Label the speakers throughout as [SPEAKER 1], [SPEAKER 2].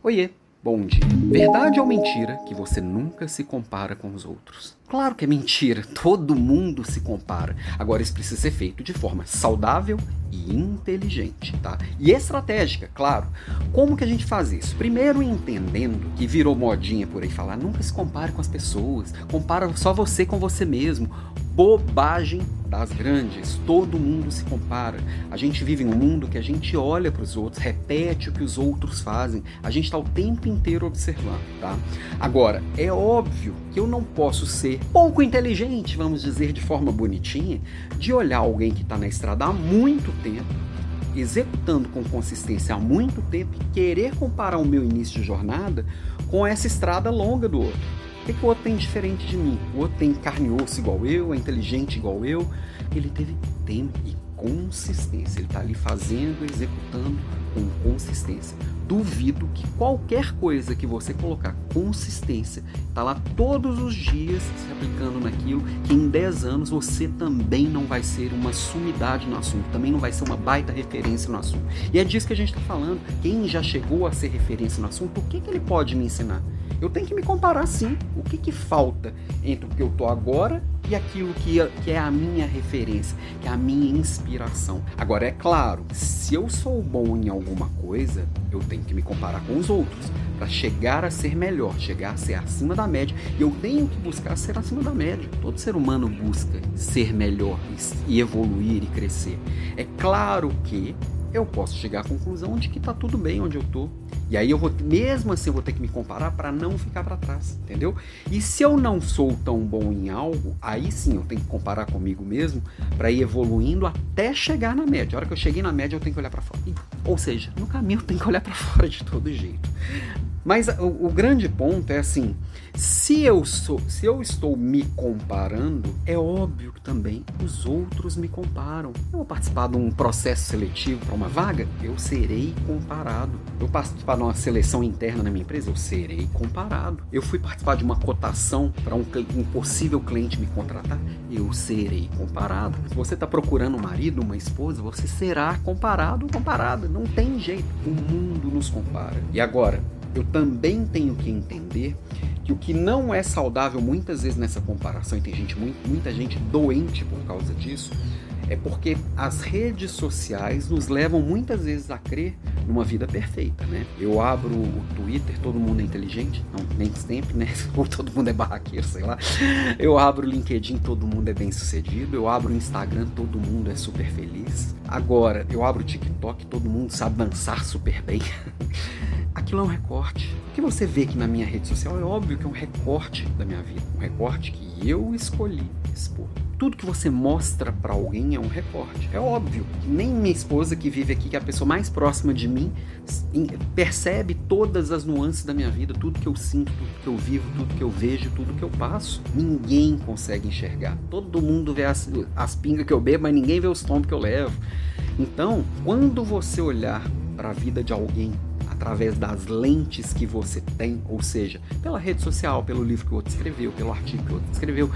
[SPEAKER 1] Oiê, bom dia. Verdade ou mentira que você nunca se compara com os outros? Claro que é mentira, todo mundo se compara. Agora isso precisa ser feito de forma saudável e inteligente, tá? E estratégica, claro. Como que a gente faz isso? Primeiro entendendo que virou modinha por aí falar, nunca se compare com as pessoas, compara só você com você mesmo bobagem das grandes. Todo mundo se compara. A gente vive em um mundo que a gente olha para os outros, repete o que os outros fazem. A gente está o tempo inteiro observando, tá? Agora, é óbvio que eu não posso ser pouco inteligente, vamos dizer de forma bonitinha, de olhar alguém que está na estrada há muito tempo executando com consistência há muito tempo e querer comparar o meu início de jornada com essa estrada longa do outro que, que o outro tem diferente de mim? O outro tem carne e osso igual eu, é inteligente igual eu. Ele teve tempo e consistência. Ele está ali fazendo, executando com consistência. Duvido que qualquer coisa que você colocar consistência, está lá todos os dias se aplicando naquilo, que em 10 anos você também não vai ser uma sumidade no assunto, também não vai ser uma baita referência no assunto. E é disso que a gente está falando. Quem já chegou a ser referência no assunto, o que, que ele pode me ensinar? Eu tenho que me comparar sim. O que, que falta entre o que eu tô agora e aquilo que, que é a minha referência, que é a minha inspiração. Agora, é claro, se eu sou bom em alguma coisa, eu tenho que me comparar com os outros para chegar a ser melhor, chegar a ser acima da média. E eu tenho que buscar ser acima da média. Todo ser humano busca ser melhor e evoluir e crescer. É claro que eu posso chegar à conclusão de que está tudo bem onde eu estou. E aí eu vou, mesmo assim, eu vou ter que me comparar para não ficar para trás, entendeu? E se eu não sou tão bom em algo, aí sim eu tenho que comparar comigo mesmo para ir evoluindo até chegar na média. A hora que eu cheguei na média, eu tenho que olhar para fora. Ou seja, no caminho eu tenho que olhar para fora de todo jeito. Mas o, o, grande ponto é assim: se eu, sou, se eu estou me comparando, é óbvio que também os outros me comparam. Eu vou participar de um processo seletivo para uma vaga, eu serei comparado. Eu participar de uma seleção interna na minha empresa, eu serei comparado. Eu fui participar de uma cotação para um, um possível cliente me contratar, eu serei comparado. Se você está procurando um marido, uma esposa, você será comparado ou comparada. Não tem jeito. O mundo nos compara. E agora? Eu também tenho que entender que o que não é saudável muitas vezes nessa comparação, e tem gente, muita gente doente por causa disso, é porque as redes sociais nos levam muitas vezes a crer numa vida perfeita, né? Eu abro o Twitter, todo mundo é inteligente, não nem sempre, né? Ou todo mundo é barraqueiro, sei lá. Eu abro o LinkedIn, todo mundo é bem sucedido. Eu abro o Instagram, todo mundo é super feliz. Agora, eu abro o TikTok, todo mundo sabe dançar super bem. aquilo é um recorte. O que você vê aqui na minha rede social é óbvio que é um recorte da minha vida, um recorte que eu escolhi expor. Tudo que você mostra para alguém é um recorte. É óbvio nem minha esposa que vive aqui, que é a pessoa mais próxima de mim, percebe todas as nuances da minha vida, tudo que eu sinto, tudo que eu vivo, tudo que eu vejo, tudo que eu passo. Ninguém consegue enxergar. Todo mundo vê as, as pingas que eu bebo, mas ninguém vê os tombos que eu levo. Então, quando você olhar para a vida de alguém através das lentes que você tem, ou seja, pela rede social, pelo livro que o outro escreveu, pelo artigo que o outro escreveu,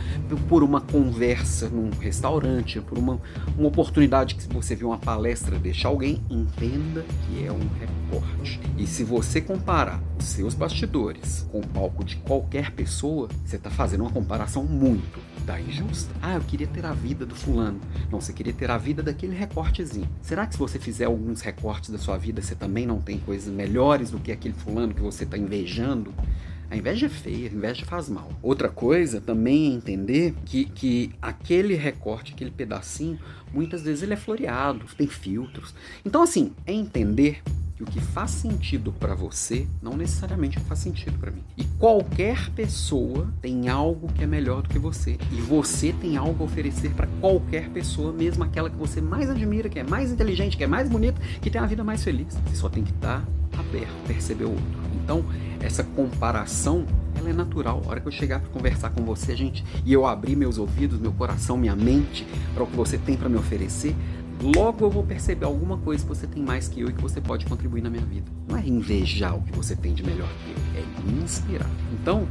[SPEAKER 1] por uma conversa num restaurante, por uma, uma oportunidade que você viu uma palestra deixar alguém, entenda que é um recorte. E se você comparar os seus bastidores com o palco de qualquer pessoa, você está fazendo uma comparação muito da injusta. Ah, eu queria ter a vida do fulano. Não, você queria ter a vida daquele recortezinho. Será que se você fizer alguns recortes da sua vida, você também não tem coisas melhores do que aquele fulano que você está invejando? A inveja é feia, a inveja faz mal. Outra coisa também é entender que, que aquele recorte, aquele pedacinho, muitas vezes ele é floreado, tem filtros. Então, assim, é entender que o que faz sentido para você não necessariamente faz sentido para mim. E qualquer pessoa tem algo que é melhor do que você. E você tem algo a oferecer para qualquer pessoa, mesmo aquela que você mais admira, que é mais inteligente, que é mais bonita, que tem a vida mais feliz. Você só tem que estar tá aberto, perceber o outro. Então, essa comparação ela é natural. A hora que eu chegar para conversar com você, gente, e eu abrir meus ouvidos, meu coração, minha mente para o que você tem para me oferecer, logo eu vou perceber alguma coisa que você tem mais que eu e que você pode contribuir na minha vida. Não é invejar o que você tem de melhor que eu, é inspirar. Então,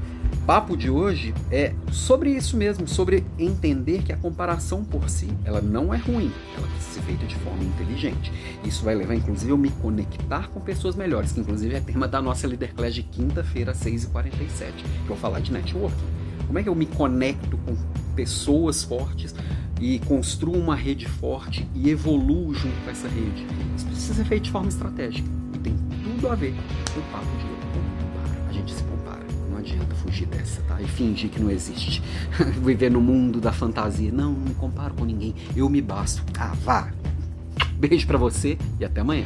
[SPEAKER 1] papo de hoje é sobre isso mesmo, sobre entender que a comparação por si, ela não é ruim, ela precisa ser feita de forma inteligente. Isso vai levar, inclusive, eu me conectar com pessoas melhores, que inclusive é tema da nossa Leader Class de quinta-feira, 6h47, que eu vou falar de networking. Como é que eu me conecto com pessoas fortes e construo uma rede forte e evoluo junto com essa rede? Isso precisa ser feito de forma estratégica e tem tudo a ver com o papo de hoje. A gente se compara não adianta fugir dessa, tá? E fingir que não existe. Viver no mundo da fantasia. Não, não me comparo com ninguém. Eu me basto. Ah, vá. Beijo para você e até amanhã.